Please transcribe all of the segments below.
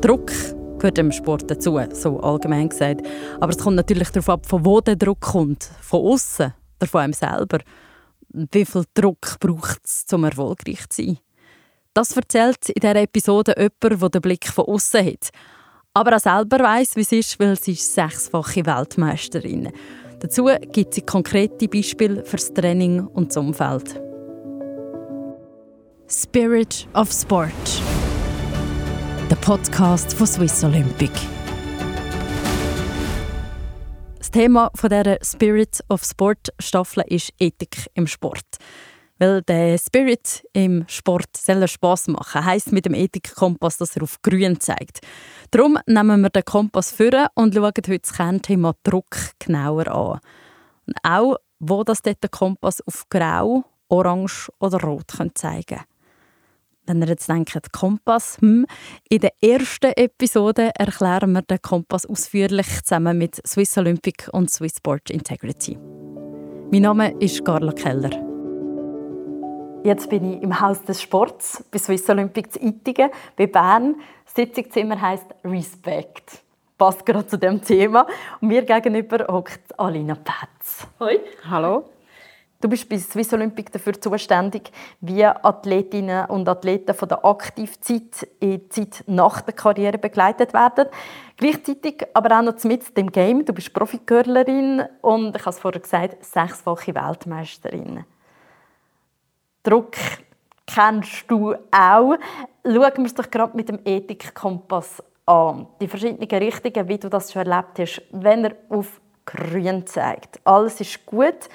Druck gehört im Sport dazu, so allgemein gesagt. Aber es kommt natürlich darauf ab, von wo der Druck kommt. Von außen oder von einem selber. Wie viel Druck braucht es, um erfolgreich zu sein? Das erzählt in dieser Episode jemand, der den Blick von außen hat. Aber auch selber weiß, wie es ist, weil sie ist sechsfache Weltmeisterin. Dazu gibt sie konkrete Beispiele für das Training und das Umfeld. Spirit of Sport. Der Podcast von Swiss Olympic. Das Thema dieser Spirit of Sport Staffel ist Ethik im Sport. Weil der Spirit im Sport soll Spass machen. Heißt mit dem Ethikkompass, dass er auf Grün zeigt. Darum nehmen wir den Kompass vor und schauen heute das Kernthema Druck genauer an. Und auch, wo das dort der Kompass auf Grau, Orange oder Rot zeigen kann. Wenn ihr jetzt denkt, Kompass, hm, in der ersten Episode erklären wir den Kompass ausführlich zusammen mit Swiss Olympic und Swiss Sport Integrity. Mein Name ist Carla Keller. Jetzt bin ich im Haus des Sports bei Swiss Olympic zu Ittigen, bei Bern. Das Sitzungszimmer heisst Respect. Passt gerade zu dem Thema. Und mir gegenüber hockt Alina Petz. Hoi. Hallo. Du bist bei Swiss Olympic dafür zuständig, wie Athletinnen und Athleten von der Aktivzeit in die Zeit nach der Karriere begleitet werden. Gleichzeitig aber auch noch mit dem Game. Du bist Profigörlerin und ich habe es vorher gesagt, sechsfache Weltmeisterin. Druck kennst du auch. Schauen wir es doch gerade mit dem Ethikkompass an. Die verschiedenen Richtungen, wie du das schon erlebt hast, wenn er auf grün zeigt. Alles ist gut.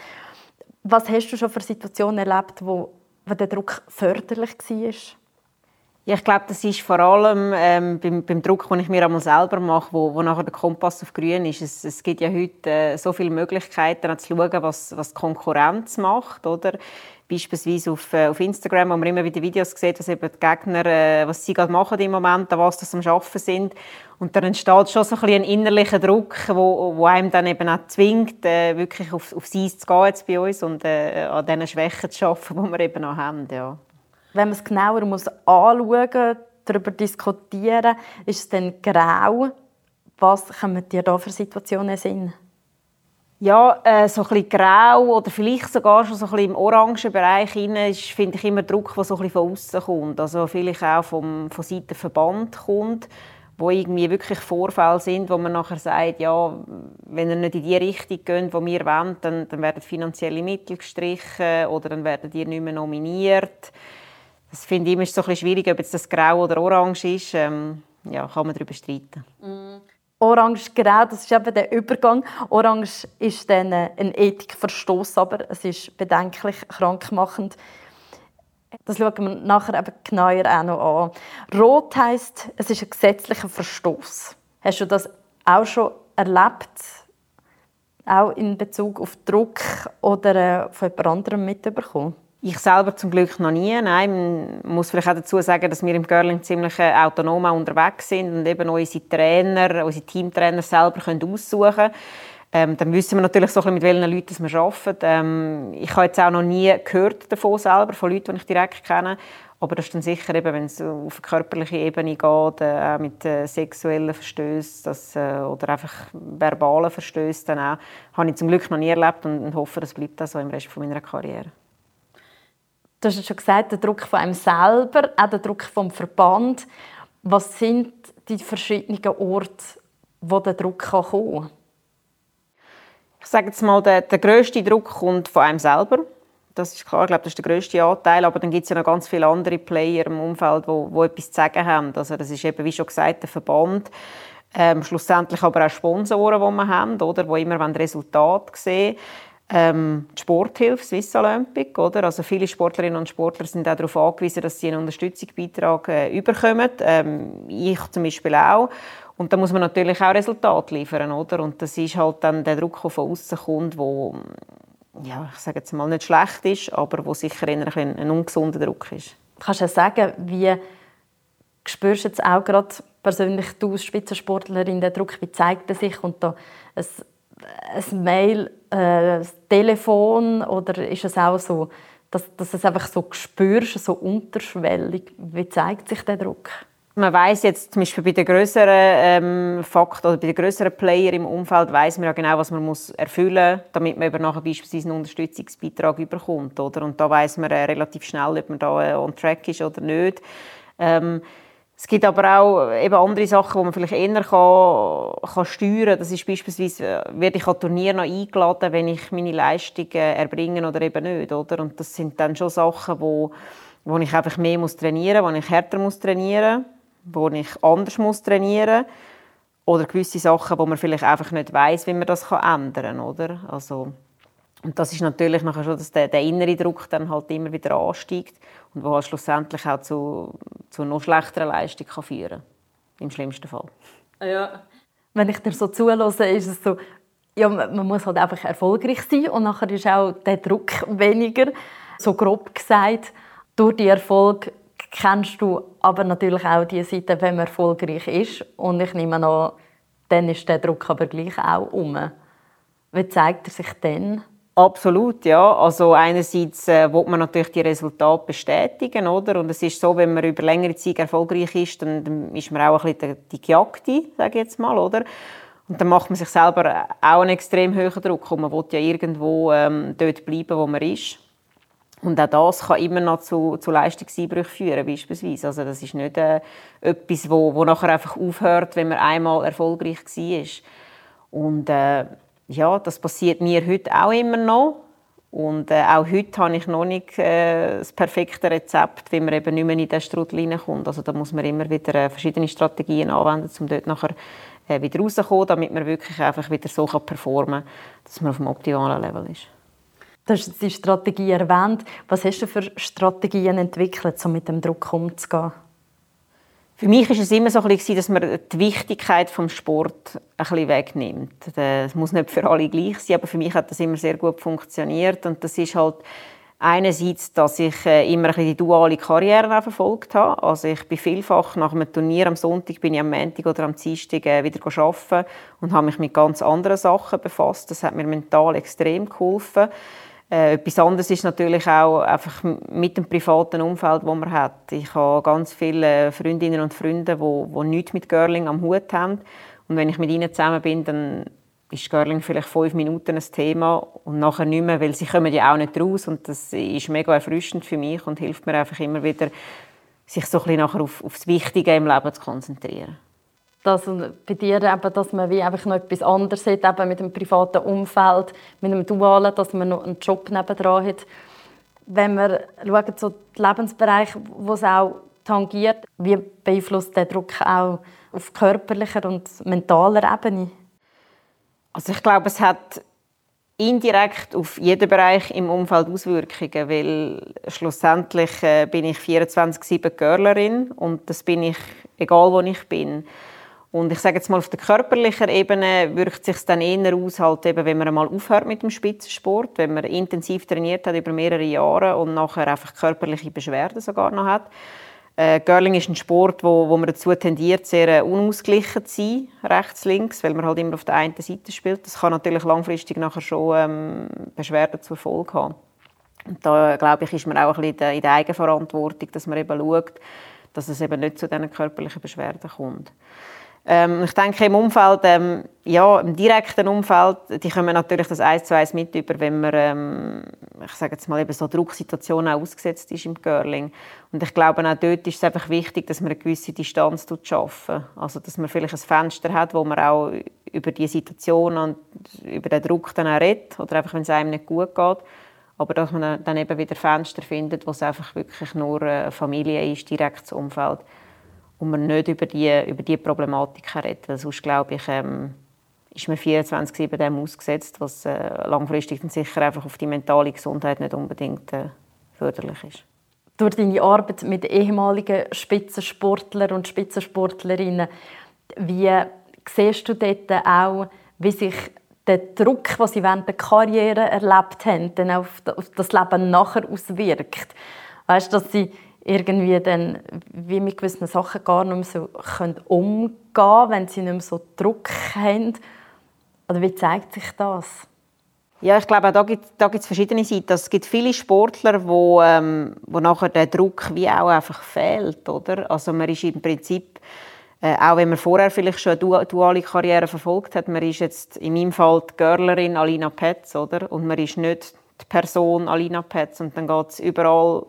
Was hast du schon für Situationen erlebt, wo, der Druck förderlich war? Ja, ich glaube, das ist vor allem ähm, beim, beim, Druck, den ich mir einmal selber mache, wo, wo nachher der Kompass auf grün ist. Es, es gibt ja heute äh, so viele Möglichkeiten, zu schauen, was, was die Konkurrenz macht, oder? Beispielsweise auf, äh, auf Instagram, wo man immer wieder Videos sieht, was eben die Gegner, äh, was sie gerade machen im Moment, an was sie am Arbeiten sind. Und dann entsteht schon so ein, ein innerlicher Druck, wo, wo einem dann eben auch zwingt, äh, wirklich auf, auf sie zu gehen jetzt bei uns und äh, an diesen Schwächen zu arbeiten, die wir eben noch haben. Ja. Wenn man es genauer muss anschauen darüber diskutieren, ist es dann grau. Was kommen dir da für Situationen Sinn? Ja, äh, so ein grau oder vielleicht sogar schon so ein im orangen Bereich ist, finde ich immer Druck, der so ein von außen kommt. Also vielleicht auch vom, von Seiten Verband kommt, wo irgendwie wirklich Vorfälle sind, wo man nachher sagt, ja, wenn ihr nicht in die Richtung geht, die wir wollen, dann, dann werden finanzielle Mittel gestrichen oder dann werden die nicht mehr nominiert. Das finde ich immer so ein bisschen schwierig, ob jetzt das grau oder orange ist. Ähm, ja, kann man darüber streiten. Mm. Orange-Grau, das ist eben der Übergang. Orange ist dann ein Ethikverstoß, aber es ist bedenklich krankmachend. Das schauen wir nachher eben genauer auch noch an. Rot heisst, es ist ein gesetzlicher Verstoß. Hast du das auch schon erlebt? Auch in Bezug auf Druck oder äh, von jemand anderem mitbekommen? Ich selber zum Glück noch nie. Nein, man muss vielleicht auch dazu sagen, dass wir im Girling ziemlich äh, autonom unterwegs sind und eben unsere Trainer, unsere Teamtrainer selber können aussuchen können. Ähm, dann wissen wir natürlich so mit welchen Leuten wir arbeiten. Ähm, ich habe jetzt auch noch nie gehört davon selber, von Leuten, die ich direkt kenne. Aber das ist dann sicher, eben, wenn es auf eine körperliche Ebene geht, äh, mit äh, sexuellen Verstößen äh, oder einfach verbalen Verstößen, dann auch, habe ich zum Glück noch nie erlebt und, und hoffe, das bleibt auch so im Rest von meiner Karriere. Du hast schon gesagt, der Druck von einem selber, auch der Druck vom Verband. Was sind die verschiedenen Orte, wo der Druck kommen kann? Ich sage jetzt mal, der, der grösste Druck kommt von einem selber. Das ist klar, ich glaube, das ist der grösste Anteil. Aber dann gibt es ja noch ganz viele andere Player im Umfeld, die, die etwas zu sagen haben. Also das ist eben, wie schon gesagt, der Verband. Ähm, schlussendlich aber auch Sponsoren, die wir haben, oder, die immer Resultate sehen ähm, die Sporthilfe Swiss Olympic, oder? Also viele Sportlerinnen und Sportler sind auch darauf angewiesen, dass sie einen Unterstützungsbeitrag äh, überkommen. Ähm, ich zum Beispiel auch. Und da muss man natürlich auch Resultate liefern, oder? Und das ist halt dann der Druck, der von außen kommt, wo ja, ich sage jetzt mal nicht schlecht ist, aber wo sicher eher ein, ein ungesunder Druck ist. Kannst du sagen, wie spürst du jetzt auch gerade persönlich du als Spitzensportlerin den Druck, wie zeigt er sich und da ein ein Mail, äh, ein Telefon oder ist es auch so, dass, dass es einfach so spürst, so unterschwellig? Wie zeigt sich der Druck? Man weiß jetzt zum Beispiel bei den größeren ähm, Fakten oder bei den größeren Player im Umfeld weiß man ja genau, was man muss erfüllen damit man eben nachher beispielsweise einen Unterstützungsbeitrag überkommt, oder? Und da weiß man äh, relativ schnell, ob man da äh, on track ist oder nicht. Ähm, es gibt aber auch eben andere Sachen, die man vielleicht eher kann, kann steuern kann. Das ist beispielsweise, äh, werde ich an Turnier noch eingeladen, wenn ich meine Leistungen erbringe oder eben nicht. Oder? Und das sind dann schon Sachen, wo, wo ich einfach mehr muss trainieren muss, wo ich härter muss trainieren muss, wo ich anders muss trainieren muss. Oder gewisse Sachen, wo man vielleicht einfach nicht weiß, wie man das ändern kann. Also, und das ist natürlich nachher schon, dass der, der innere Druck dann halt immer wieder ansteigt und wo schlussendlich auch zu, zu noch schlechteren Leistung kann führen kann. Im schlimmsten Fall. Ja. Wenn ich dir so zulasse, ist es so, ja, man muss halt einfach erfolgreich sein und nachher ist auch der Druck weniger. So grob gesagt, durch die Erfolg kennst du aber natürlich auch die Seite, wenn man erfolgreich ist. Und ich nehme an, dann ist der Druck aber gleich auch um. Wie zeigt er sich dann? Absolut, ja. Also einerseits äh, will man natürlich die Resultate bestätigen, oder? Und es ist so, wenn man über längere Zeit erfolgreich ist, dann, dann ist man auch ein bisschen die Gejagte, sage ich jetzt mal, oder? Und dann macht man sich selber auch einen extrem hohen Druck und man will ja irgendwo ähm, dort bleiben, wo man ist. Und auch das kann immer noch zu, zu Leistungseinbrüchen führen, beispielsweise. Also das ist nicht äh, etwas, wo, wo nachher einfach aufhört, wenn man einmal erfolgreich war. Und äh, ja, das passiert mir heute auch immer noch. Und äh, auch heute habe ich noch nicht äh, das perfekte Rezept, wie man eben nicht mehr in diesen Strudel hineinkommt. Also da muss man immer wieder äh, verschiedene Strategien anwenden, um dort nachher äh, wieder rauszukommen, damit man wirklich einfach wieder so performen kann, dass man auf dem optimalen Level ist. Du hast die Strategie erwähnt. Was hast du für Strategien entwickelt, um mit dem Druck umzugehen? Für mich ist es immer so, dass man die Wichtigkeit des Sport ein bisschen wegnimmt. Es muss nicht für alle gleich sein, aber für mich hat das immer sehr gut funktioniert. Und das ist halt einerseits, dass ich äh, immer ein bisschen die duale Karriere verfolgt habe. Also ich bin vielfach nach einem Turnier am Sonntag bin ich am Montag oder am Dienstag äh, wieder arbeiten und habe mich mit ganz anderen Sachen befasst. Das hat mir mental extrem geholfen. Äh, etwas anderes ist natürlich auch einfach mit dem privaten Umfeld, das man hat. Ich habe ganz viele Freundinnen und Freunde, die, nichts mit Girling am Hut haben. Und wenn ich mit ihnen zusammen bin, dann ist Girling vielleicht fünf Minuten ein Thema und nachher nicht mehr, weil sie kommen ja auch nicht raus und das ist mega erfrischend für mich und hilft mir einfach immer wieder, sich so ein bisschen nachher auf, auf das Wichtige im Leben zu konzentrieren dass bei dir eben, dass man wie einfach noch etwas anderes hat, eben mit dem privaten Umfeld, mit dem Dualen, dass man noch einen Job nebendran hat. Wenn wir schauen, so den Lebensbereich, wo es auch tangiert, wie beeinflusst der Druck auch auf körperlicher und mentaler Ebene? Also ich glaube, es hat indirekt auf jeden Bereich im Umfeld Auswirkungen, weil schlussendlich äh, bin ich 24/7 Girlerin und das bin ich egal wo ich bin. Und ich sage jetzt mal, auf der körperlichen Ebene wirkt sich dann eher aus, halt eben, wenn man einmal aufhört mit dem Spitzensport, wenn man intensiv trainiert hat über mehrere Jahre und nachher einfach körperliche Beschwerden sogar noch hat. Äh, Girling ist ein Sport, wo, wo man dazu tendiert, sehr äh, unausgeglichen zu sein, rechts, links, weil man halt immer auf der einen Seite spielt. Das kann natürlich langfristig nachher schon ähm, Beschwerden zur Folge haben. Und da, glaube ich, ist man auch ein bisschen in der Eigenverantwortung, dass man eben schaut, dass es eben nicht zu diesen körperlichen Beschwerden kommt. Ähm, ich denke, im Umfeld, ähm, ja, im direkten Umfeld, die kommen natürlich das eins zu eins mit über, wenn man, ähm, ich sage jetzt mal, eben so Drucksituationen ausgesetzt ist im Girling. Und ich glaube, auch dort ist es einfach wichtig, dass man eine gewisse Distanz schaffen Also, dass man vielleicht ein Fenster hat, wo man auch über die Situation und über den Druck dann auch redet, oder einfach, wenn es einem nicht gut geht. Aber dass man dann eben wieder Fenster findet, wo es einfach wirklich nur äh, Familie ist, direktes Umfeld und man nicht über die, über die Problematik redet. Weil sonst, glaube ich, ähm, ist man 24-7 dem ausgesetzt, was äh, langfristig dann sicher einfach auf die mentale Gesundheit nicht unbedingt äh, förderlich ist. Durch deine Arbeit mit ehemaligen Spitzensportlern und Spitzensportlerinnen, wie siehst du dort auch, wie sich der Druck, den sie während der Karriere erlebt haben, dann auf das Leben nachher auswirkt? Weißt, dass sie irgendwie dann wie mit gewissen Sachen gar nicht mehr so können umgehen können, wenn sie nicht mehr so Druck haben? Oder wie zeigt sich das? Ja, ich glaube, da gibt da gibt's verschiedene Seiten. Es gibt viele Sportler, wo, ähm, wo nachher der Druck wie auch einfach fehlt, oder? Also man ist im Prinzip, äh, auch wenn man vorher vielleicht schon eine duale Karriere verfolgt hat, man ist jetzt in meinem Fall die Girlerin Alina Petz, oder? Und man ist nicht die Person Alina Petz und dann geht es überall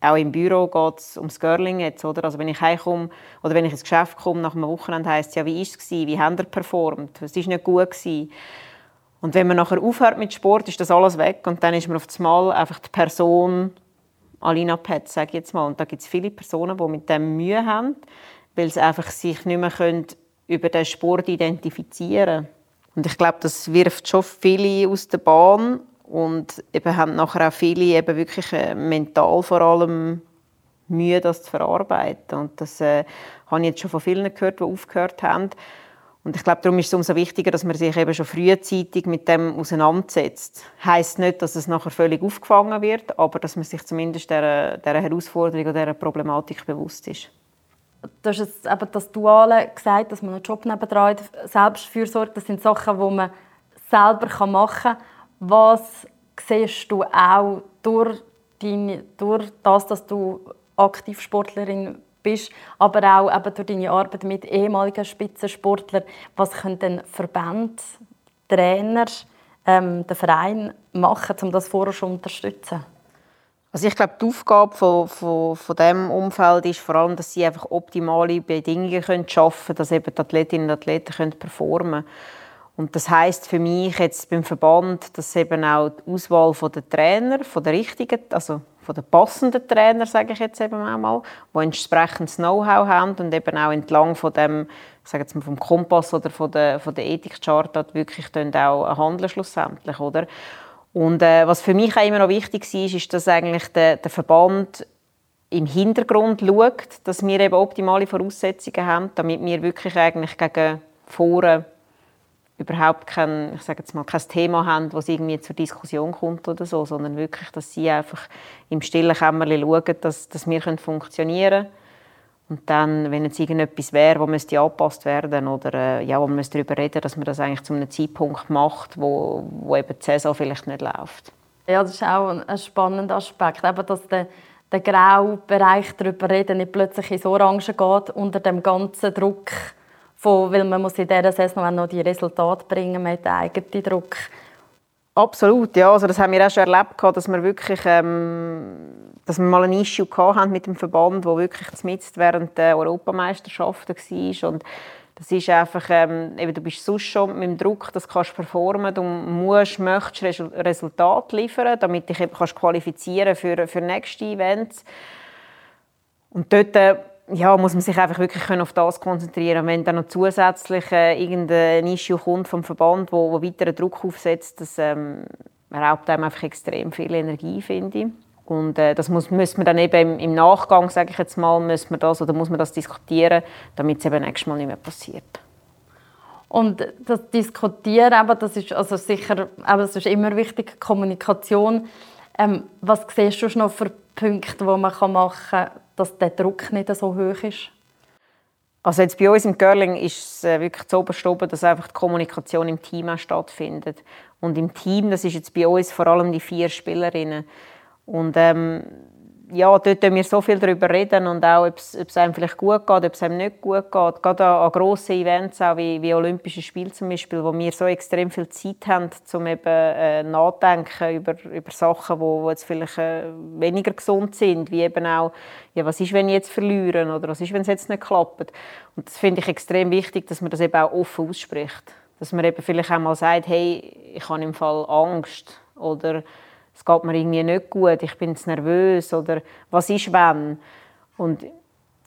auch im Büro geht es ums Girling jetzt, oder? Also wenn ich heimkomme oder wenn ich ins Geschäft komme nach einem Wochenende, heisst es ja, wie ist es Wie haben ihr performt? Es ist nicht gut gewesen. Und wenn man nachher aufhört mit Sport, ist das alles weg und dann ist man auf das Mal einfach die Person Alina Pet, sage ich jetzt mal. Und da gibt es viele Personen, die mit dem Mühe haben, weil sie einfach sich nicht mehr können über den Sport identifizieren Und ich glaube, das wirft schon viele aus der Bahn und eben haben nachher auch viele eben wirklich äh, mental vor allem Mühe, das zu verarbeiten. Und das äh, habe ich jetzt schon von vielen gehört, die aufgehört haben. Und ich glaube, darum ist es umso wichtiger, dass man sich eben schon frühzeitig mit dem auseinandersetzt. Heißt nicht, dass es nachher völlig aufgefangen wird, aber dass man sich zumindest der, der Herausforderung oder dieser Problematik bewusst ist. Du hast jetzt eben das Duale gesagt, dass man einen Job nebenan hat. Selbstfürsorge, das sind Sachen, die man selber machen kann. Was siehst du auch durch, deine, durch das, dass du Aktivsportlerin bist, aber auch eben durch deine Arbeit mit ehemaligen Spitzensportlern, was können denn Verbände, Trainer, ähm, der Verein machen, um das vorher schon zu unterstützen? Also ich glaube, die Aufgabe von, von, von diesem Umfeld ist vor allem, dass sie einfach optimale Bedingungen können schaffen können, dass eben die Athletinnen und Athleten können performen können. Und das heißt für mich jetzt beim Verband, dass eben auch die Auswahl der Trainer, von der richtigen, also von den passenden Trainer, sage ich jetzt eben einmal, die entsprechendes Know-how haben und eben auch entlang von dem, ich sage jetzt mal vom Kompass oder von der, von der Ethikcharta wirklich dann auch handeln schlussendlich, oder? Und äh, was für mich auch immer noch wichtig ist, ist, dass eigentlich der, der Verband im Hintergrund schaut, dass wir eben optimale Voraussetzungen haben, damit wir wirklich eigentlich gegen Foren überhaupt kein, ich sage jetzt mal, kein Thema haben, das irgendwie zur Diskussion kommt oder so, sondern wirklich, dass sie einfach im stillen Kämmerchen schauen, dass, dass wir funktionieren können. Und dann, wenn jetzt irgendetwas wäre, das müsste angepasst werden oder äh, ja, wo man darüber reden dass man das eigentlich zu einem Zeitpunkt macht, wo, wo eben die Saison vielleicht nicht läuft. Ja, das ist auch ein spannender Aspekt, eben, dass der, der graue Bereich darüber reden nicht plötzlich ins Orange geht unter dem ganzen Druck von, weil man muss in dieser Saison noch die Resultate bringen, hat den eigenen Druck. Absolut, ja. Also das haben wir auch schon erlebt, dass wir wirklich, ähm, dass wir mal ein Issue hatten mit dem Verband, wo wirklich mitten während der Europameisterschaften war und das ist einfach, ähm, eben, du bist sonst schon mit dem Druck, dass du performen du musst, möchtest Resultate liefern, damit dich eben kannst qualifizieren für, für nächste Events. Und dort äh, ja, muss man sich einfach wirklich auf das konzentrieren. Wenn dann noch zusätzlich äh, irgendein Issue kommt vom Verband, wo, wo weiteren Druck aufsetzt, das ähm, raubt einem einfach extrem viel Energie, finde ich. Und äh, das muss, muss man dann eben im, Nachgang, sage ich jetzt mal, muss man das oder muss man das diskutieren, damit es eben nächstes Mal nicht mehr passiert. Und das Diskutieren, aber das ist also sicher, aber das ist immer wichtig, Kommunikation. Ähm, was siehst du noch für Punkte, die man machen kann, dass der Druck nicht so hoch ist? Also jetzt bei uns im Curling ist es äh, wirklich zu oben, dass einfach die Kommunikation im Team auch stattfindet. Und im Team, das ist jetzt bei uns vor allem die vier Spielerinnen. Und ähm, ja, dort reden wir so viel darüber reden und auch, ob es, ob es einem vielleicht gut geht, ob es einem nicht gut geht. Gerade an, an grossen Events, auch wie, wie Olympische Spiele zum Beispiel, wo wir so extrem viel Zeit haben, um eben äh, nachdenken über, über Sachen, wo jetzt vielleicht äh, weniger gesund sind, wie eben auch, ja, was ist, wenn ich jetzt verliere oder was ist, wenn es jetzt nicht klappt. Und das finde ich extrem wichtig, dass man das eben auch offen ausspricht. Dass man eben vielleicht auch mal sagt, hey, ich habe im Fall Angst oder es geht mir irgendwie nicht gut, ich bin nervös oder was ist wenn? Und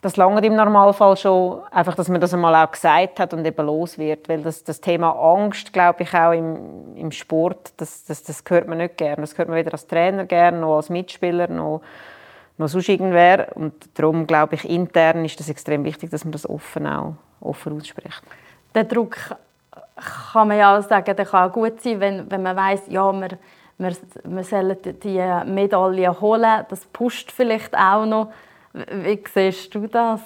das lange im Normalfall schon, einfach, dass man das einmal auch gesagt hat und eben los wird, weil das, das Thema Angst, glaube ich, auch im, im Sport, das, das, das hört man nicht gerne. Das hört man weder als Trainer gerne, noch als Mitspieler, noch, noch sonst irgendwer. Und darum, glaube ich, intern ist das extrem wichtig, dass man das offen auch offen ausspricht. Der Druck kann man ja auch sagen, der kann gut sein, wenn, wenn man weiß, ja, man wir, wir sollen die Medaille holen. Das pusht vielleicht auch noch. Wie siehst du das?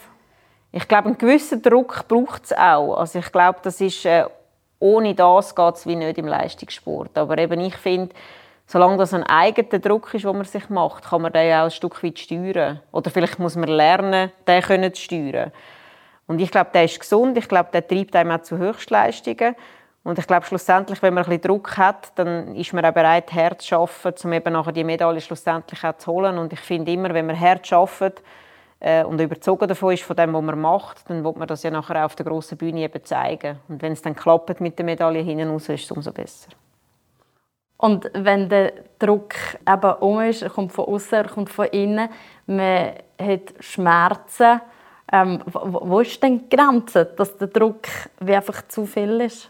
Ich glaube, einen gewissen Druck braucht es auch. Also ich glaube, das ist äh, ohne das geht es wie nicht im Leistungssport. Aber eben ich finde, solange das ein eigener Druck ist, den man sich macht, kann man den auch ein Stück weit steuern. Oder vielleicht muss man lernen, den zu steuern. Und ich glaube, der ist gesund. Ich glaube, der treibt einem auch zu Höchstleistungen. Und ich glaube, schlussendlich, wenn man ein bisschen Druck hat, dann ist man auch bereit, hart zu arbeiten, um eben nachher die Medaille schlussendlich auch zu holen. Und ich finde immer, wenn man hart arbeitet äh, und überzogen davon ist von dem, was man macht, dann wird man das ja nachher auch auf der grossen Bühne eben zeigen. Und wenn es dann klappt mit der Medaille hinten raus, ist es umso besser. Und wenn der Druck eben um ist, er kommt von außen, er kommt von innen, man hat Schmerzen, ähm, wo ist denn die Grenze, dass der Druck einfach zu viel ist?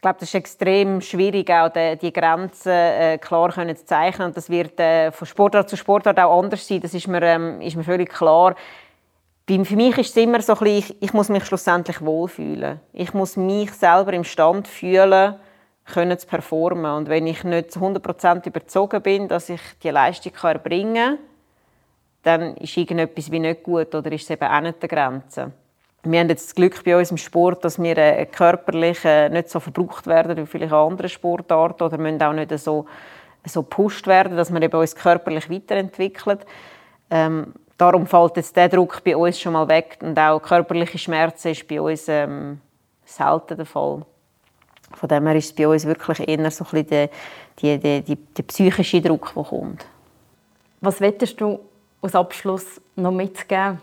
Ich glaube, das ist extrem schwierig, auch die, die Grenzen äh, klar können zu zeichnen. Und das wird äh, von Sportart zu Sportart auch anders sein. Das ist mir, ähm, ist mir völlig klar. Für mich ist es immer so ein bisschen, ich, muss mich schlussendlich wohlfühlen. Ich muss mich selber im Stand fühlen, können zu performen. Und wenn ich nicht zu 100% überzogen bin, dass ich die Leistung erbringen kann, dann ist irgendetwas wie nicht gut oder ist es eben auch nicht der Grenze. Wir haben jetzt das Glück bei uns im Sport, dass wir äh, körperlich äh, nicht so verbraucht werden wie vielleicht andere Sportarten oder müssen auch nicht so, so gepusht werden, dass wir uns körperlich weiterentwickeln. Ähm, darum fällt jetzt der Druck bei uns schon mal weg und auch körperliche Schmerzen ist bei uns ähm, selten der Fall. Von dem her ist es bei uns wirklich eher so ein bisschen der, die, die, die, psychische Druck, der kommt. Was wettest du als Abschluss noch mitgeben?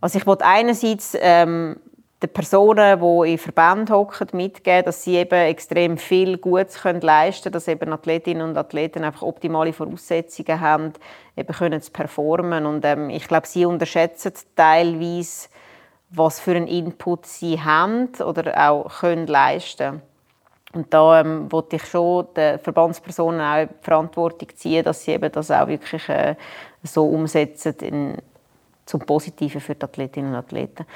Also ich wollte einerseits ähm, den Personen, die in Verbänden hocken, mitgeben, dass sie eben extrem viel Gutes können leisten können, dass eben Athletinnen und Athleten einfach optimale Voraussetzungen haben, eben können zu performen. Und ähm, ich glaube, sie unterschätzen teilweise, was für einen Input sie haben oder auch können leisten und da ähm, wollte ich schon den Verbandspersonen auch die Verantwortung ziehen, dass sie eben das auch wirklich äh, so umsetzen in, zum Positiven für die Athletinnen und Athleten.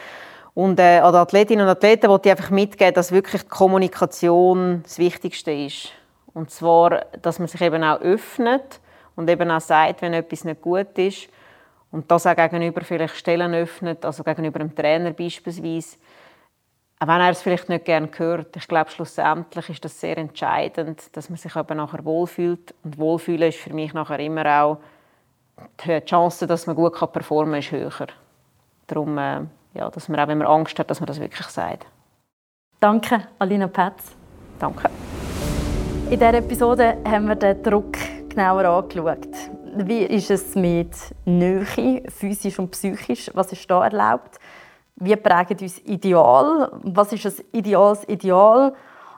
Und äh, an die Athletinnen und Athleten wollte ich einfach mitgeben, dass wirklich die Kommunikation das Wichtigste ist. Und zwar, dass man sich eben auch öffnet und eben auch sagt, wenn etwas nicht gut ist. Und das auch gegenüber vielleicht Stellen öffnet, also gegenüber einem Trainer beispielsweise. Auch wenn er es vielleicht nicht gerne hört. Ich glaube, schlussendlich ist das sehr entscheidend, dass man sich eben nachher wohlfühlt. Und Wohlfühlen ist für mich nachher immer auch die Chance, dass man gut performen kann, ist höher. Darum, äh, ja, dass man auch, wenn man Angst hat, dass man das wirklich sagt. Danke, Alina Petz. Danke. In dieser Episode haben wir den Druck genauer angeschaut. Wie ist es mit Nähe, physisch und psychisch? Was ist da erlaubt? Wie prägt uns Ideal? Was ist ein ideales Ideal?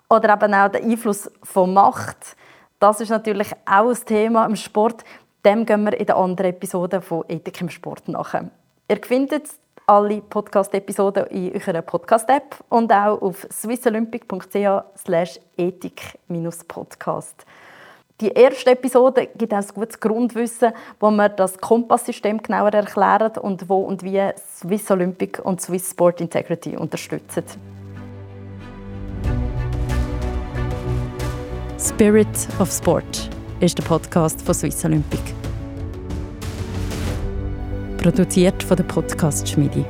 Oder eben auch der Einfluss von Macht. Das ist natürlich auch ein Thema im Sport. Dem gehen wir in der anderen Episode von Ethik im Sport nach. Ihr findet alle Podcast-Episoden in eurer Podcast-App und auch auf swissolympic.ch ethik-podcast. Die erste Episode gibt ein gutes Grundwissen, wo wir das Kompasssystem genauer erklären und wo und wie Swiss Olympic und Swiss Sport Integrity unterstützen. Spirit of Sport ist der Podcast von Swiss Olympic. Produziert von der Podcast Schmiedi.